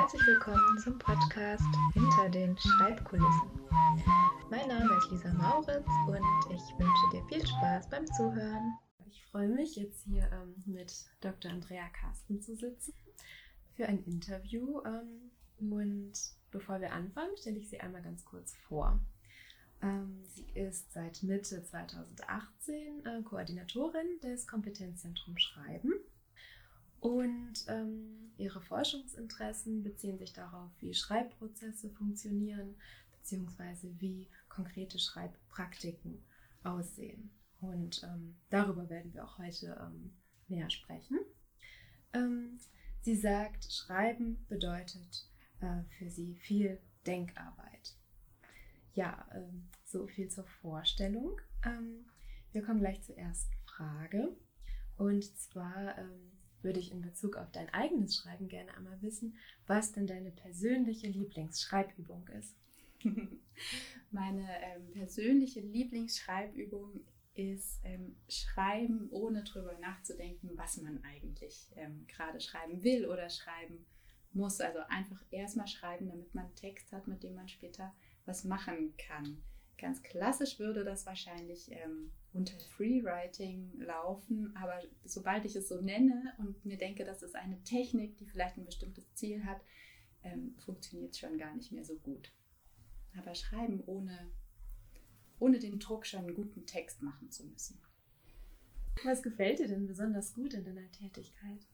Herzlich willkommen zum Podcast Hinter den Schreibkulissen. Mein Name ist Lisa Mauritz und ich wünsche dir viel Spaß beim Zuhören. Ich freue mich, jetzt hier ähm, mit Dr. Andrea Carsten zu sitzen für ein Interview. Ähm, und bevor wir anfangen, stelle ich sie einmal ganz kurz vor. Ähm, sie ist seit Mitte 2018 äh, Koordinatorin des Kompetenzzentrums Schreiben und ähm, ihre Forschungsinteressen beziehen sich darauf, wie Schreibprozesse funktionieren, beziehungsweise wie konkrete Schreibpraktiken aussehen. Und ähm, darüber werden wir auch heute ähm, näher sprechen. Ähm, sie sagt, Schreiben bedeutet äh, für sie viel Denkarbeit. Ja, ähm, so viel zur Vorstellung. Ähm, wir kommen gleich zur ersten Frage. Und zwar ähm, würde ich in Bezug auf dein eigenes Schreiben gerne einmal wissen, was denn deine persönliche Lieblingsschreibübung ist. Meine ähm, persönliche Lieblingsschreibübung ist ähm, Schreiben, ohne drüber nachzudenken, was man eigentlich ähm, gerade schreiben will oder schreiben muss. Also einfach erstmal schreiben, damit man Text hat, mit dem man später was machen kann. Ganz klassisch würde das wahrscheinlich ähm, unter Freewriting laufen, aber sobald ich es so nenne und mir denke, das ist eine Technik, die vielleicht ein bestimmtes Ziel hat, ähm, funktioniert es schon gar nicht mehr so gut. Aber schreiben ohne, ohne den Druck schon einen guten Text machen zu müssen. Was gefällt dir denn besonders gut in deiner Tätigkeit?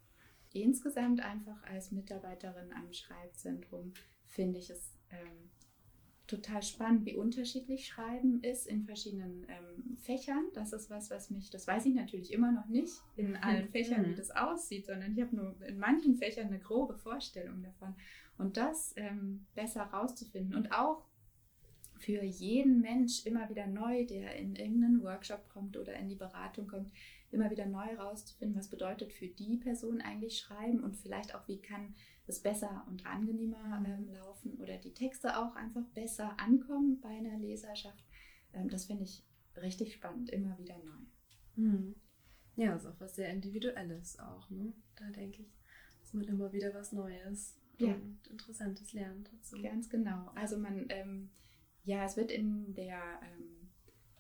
Insgesamt einfach als Mitarbeiterin am Schreibzentrum finde ich es ähm, total spannend, wie unterschiedlich Schreiben ist in verschiedenen ähm, Fächern. Das ist was, was mich, das weiß ich natürlich immer noch nicht in allen Fächern, wie mhm. das aussieht, sondern ich habe nur in manchen Fächern eine grobe Vorstellung davon. Und das ähm, besser rauszufinden und auch für jeden Mensch immer wieder neu, der in irgendeinen Workshop kommt oder in die Beratung kommt, immer wieder neu rauszufinden, was bedeutet für die Person eigentlich Schreiben und vielleicht auch, wie kann es besser und angenehmer ähm, laufen oder die Texte auch einfach besser ankommen bei einer Leserschaft. Ähm, das finde ich richtig spannend, immer wieder neu. Mhm. Ja, ist auch was sehr Individuelles auch. Ne? Da denke ich, dass man immer wieder was Neues ja. und Interessantes lernt dazu. Ganz genau. Also man, ähm, ja, es wird in der ähm,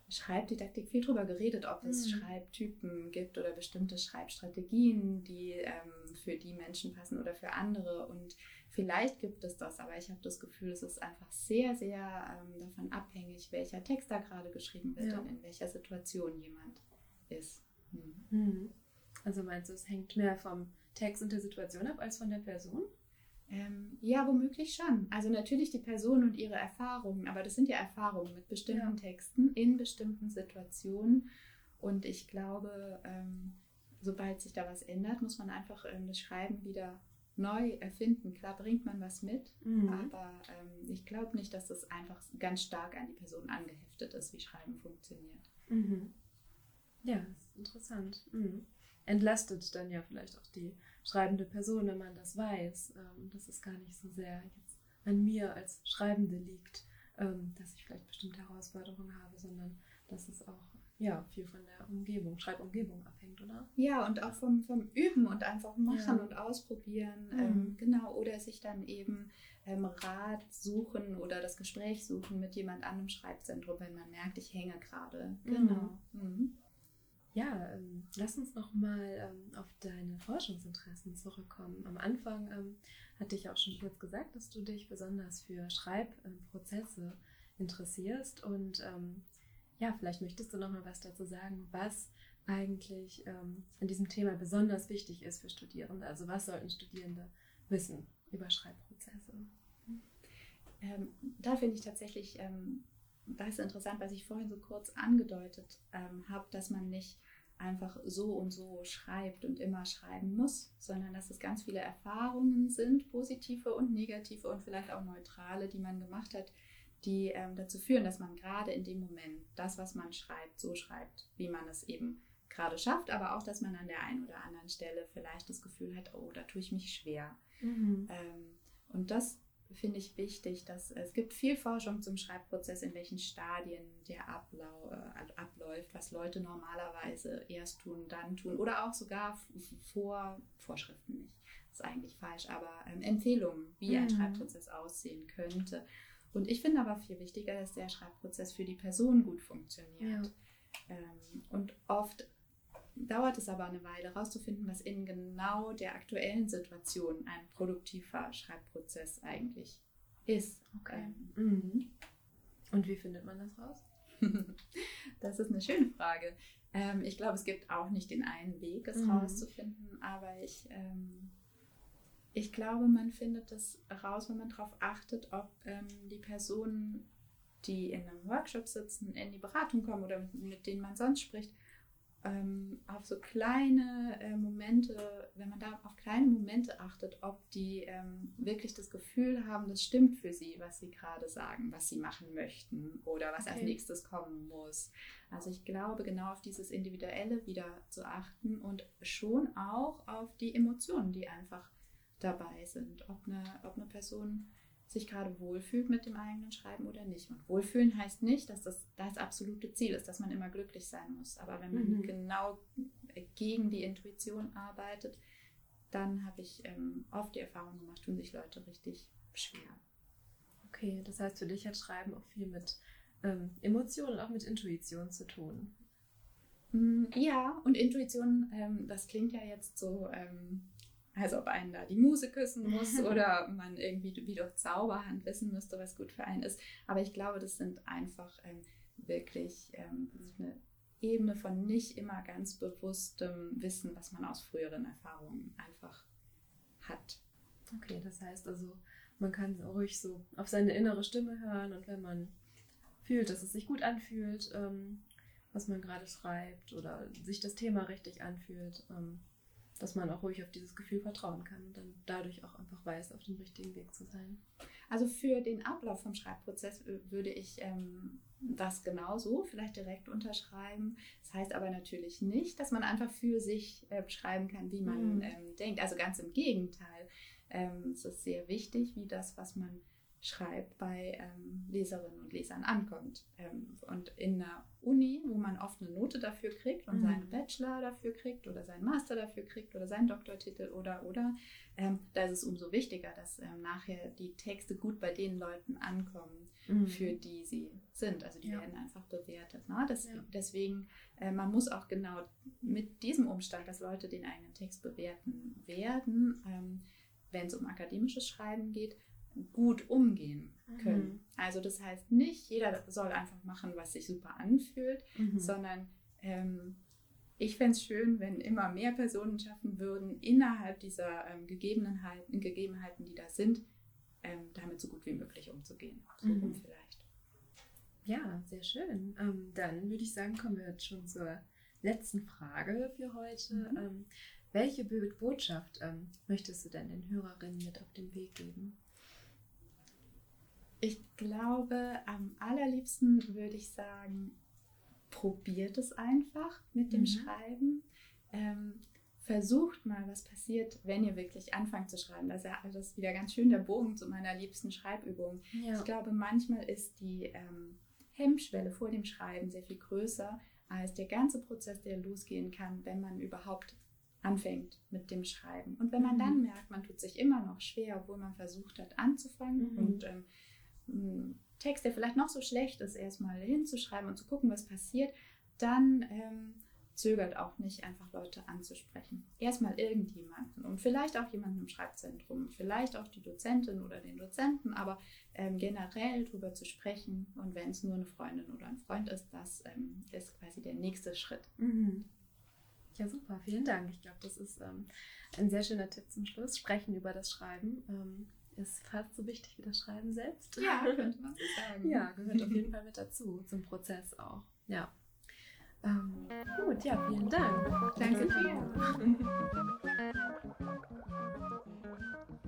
Schreibdidaktik viel darüber geredet, ob es mhm. Schreibtypen gibt oder bestimmte Schreibstrategien, die ähm, für die Menschen passen oder für andere. Und vielleicht gibt es das, aber ich habe das Gefühl, es ist einfach sehr, sehr ähm, davon abhängig, welcher Text da gerade geschrieben wird ja. und in welcher Situation jemand ist. Mhm. Mhm. Also meinst du, es hängt mehr vom Text und der Situation ab als von der Person? Ähm, ja, womöglich schon. Also natürlich die Person und ihre Erfahrungen, aber das sind ja Erfahrungen mit bestimmten ja. Texten in bestimmten Situationen. Und ich glaube, ähm, sobald sich da was ändert, muss man einfach ähm, das Schreiben wieder neu erfinden. Klar bringt man was mit, mhm. aber ähm, ich glaube nicht, dass das einfach ganz stark an die Person angeheftet ist, wie Schreiben funktioniert. Mhm. Ja, interessant. Mhm entlastet dann ja vielleicht auch die schreibende Person, wenn man das weiß, ähm, dass es gar nicht so sehr jetzt an mir als Schreibende liegt, ähm, dass ich vielleicht bestimmte Herausforderungen habe, sondern dass es auch ja, viel von der Umgebung, Schreibumgebung abhängt, oder? Ja, und auch vom, vom Üben und einfach machen ja. und ausprobieren. Mhm. Ähm, genau, oder sich dann eben ähm, Rat suchen oder das Gespräch suchen mit jemand anderem Schreibzentrum, wenn man merkt, ich hänge gerade. Genau. Mhm. Mhm. Ja, ähm, lass uns noch mal ähm, auf deine Forschungsinteressen zurückkommen. Am Anfang ähm, hatte ich auch schon kurz gesagt, dass du dich besonders für Schreibprozesse interessierst und ähm, ja, vielleicht möchtest du noch mal was dazu sagen, was eigentlich ähm, an diesem Thema besonders wichtig ist für Studierende. Also was sollten Studierende wissen über Schreibprozesse? Ähm, da finde ich tatsächlich das ist interessant, was ich vorhin so kurz angedeutet ähm, habe, dass man nicht einfach so und so schreibt und immer schreiben muss, sondern dass es ganz viele Erfahrungen sind, positive und negative und vielleicht auch neutrale, die man gemacht hat, die ähm, dazu führen, dass man gerade in dem Moment das, was man schreibt, so schreibt, wie man es eben gerade schafft, aber auch, dass man an der einen oder anderen Stelle vielleicht das Gefühl hat, oh, da tue ich mich schwer. Mhm. Ähm, und das finde ich wichtig, dass es gibt viel Forschung zum Schreibprozess, in welchen Stadien der Ablau, äh, abläuft, was Leute normalerweise erst tun, dann tun oder auch sogar vor Vorschriften nicht. Das ist eigentlich falsch, aber ähm, Empfehlungen, wie mhm. ein Schreibprozess aussehen könnte. Und ich finde aber viel wichtiger, dass der Schreibprozess für die Person gut funktioniert. Ja. Ähm, und oft dauert es aber eine Weile herauszufinden, was in genau der aktuellen Situation ein produktiver Schreibprozess eigentlich ist. Okay. Ähm, mhm. Und wie findet man das raus? das ist eine schöne Frage. Ähm, ich glaube, es gibt auch nicht den einen Weg, es mhm. rauszufinden, aber ich, ähm, ich glaube, man findet das raus, wenn man darauf achtet, ob ähm, die Personen, die in einem Workshop sitzen, in die Beratung kommen oder mit, mit denen man sonst spricht, ähm, auf so kleine äh, Momente, wenn man da auf kleine Momente achtet, ob die ähm, wirklich das Gefühl haben, das stimmt für sie, was sie gerade sagen, was sie machen möchten oder was okay. als nächstes kommen muss. Also ich glaube, genau auf dieses Individuelle wieder zu achten und schon auch auf die Emotionen, die einfach dabei sind. Ob eine, ob eine Person sich gerade wohlfühlt mit dem eigenen Schreiben oder nicht. Und wohlfühlen heißt nicht, dass das das absolute Ziel ist, dass man immer glücklich sein muss. Aber wenn man mhm. genau gegen die Intuition arbeitet, dann habe ich ähm, oft die Erfahrung gemacht, tun sich Leute richtig schwer. Okay, das heißt, für dich hat Schreiben auch viel mit ähm, Emotionen und auch mit Intuition zu tun. Mm, ja, und Intuition, ähm, das klingt ja jetzt so ähm, als ob einen da die Muse küssen muss oder man irgendwie wie durch Zauberhand wissen müsste, was gut für einen ist. Aber ich glaube, das sind einfach ähm, wirklich ähm, eine Ebene von nicht immer ganz bewusstem Wissen, was man aus früheren Erfahrungen einfach hat. Okay, das heißt also, man kann ruhig so auf seine innere Stimme hören und wenn man fühlt, dass es sich gut anfühlt, ähm, was man gerade schreibt oder sich das Thema richtig anfühlt, ähm, dass man auch ruhig auf dieses Gefühl vertrauen kann und dann dadurch auch einfach weiß, auf dem richtigen Weg zu sein. Also für den Ablauf vom Schreibprozess würde ich ähm, das genauso vielleicht direkt unterschreiben. Das heißt aber natürlich nicht, dass man einfach für sich äh, schreiben kann, wie man mhm. ähm, denkt. Also ganz im Gegenteil. Ähm, es ist sehr wichtig, wie das, was man schreibt, bei ähm, Leserinnen und Lesern ankommt. Ähm, und in einer Uni, wo man oft eine Note dafür kriegt und mhm. seinen Bachelor dafür kriegt oder seinen Master dafür kriegt oder seinen Doktortitel oder oder, ähm, da ist es umso wichtiger, dass ähm, nachher die Texte gut bei den Leuten ankommen, mhm. für die sie sind. Also die ja. werden einfach bewertet. Ne? Das, ja. Deswegen, äh, man muss auch genau mit diesem Umstand, dass Leute den eigenen Text bewerten werden, ähm, wenn es um akademisches Schreiben geht, gut umgehen können. Mhm. Also das heißt nicht, jeder soll einfach machen, was sich super anfühlt, mhm. sondern ähm, ich fände es schön, wenn immer mehr Personen schaffen würden, innerhalb dieser ähm, Gegebenheiten, Gegebenheiten, die da sind, ähm, damit so gut wie möglich umzugehen. So mhm. vielleicht. Ja, sehr schön. Ähm, dann würde ich sagen, kommen wir jetzt schon zur letzten Frage für heute. Mhm. Ähm, welche Botschaft ähm, möchtest du denn den Hörerinnen mit auf den Weg geben? Ich glaube, am allerliebsten würde ich sagen, probiert es einfach mit dem mhm. Schreiben. Ähm, versucht mal, was passiert, wenn ihr wirklich anfangt zu schreiben. Das ist ja alles wieder ganz schön der Bogen zu meiner liebsten Schreibübung. Ja. Ich glaube, manchmal ist die ähm, Hemmschwelle vor dem Schreiben sehr viel größer als der ganze Prozess, der losgehen kann, wenn man überhaupt anfängt mit dem Schreiben. Und wenn man mhm. dann merkt, man tut sich immer noch schwer, obwohl man versucht hat anzufangen mhm. und ähm, einen Text, der vielleicht noch so schlecht ist, erstmal hinzuschreiben und zu gucken, was passiert, dann ähm, zögert auch nicht, einfach Leute anzusprechen. Erstmal irgendjemanden und vielleicht auch jemanden im Schreibzentrum, vielleicht auch die Dozentin oder den Dozenten, aber ähm, generell darüber zu sprechen und wenn es nur eine Freundin oder ein Freund ist, das ähm, ist quasi der nächste Schritt. Mhm. Ja, super, vielen Dank. Ich glaube, das ist ähm, ein sehr schöner Tipp zum Schluss. Sprechen über das Schreiben. Ähm, ist fast so wichtig wie das Schreiben selbst. Ja, könnte man so sagen. Ja, gehört auf jeden Fall mit dazu, zum Prozess auch. Ja. Ähm, gut, ja, vielen Dank. Danke dir.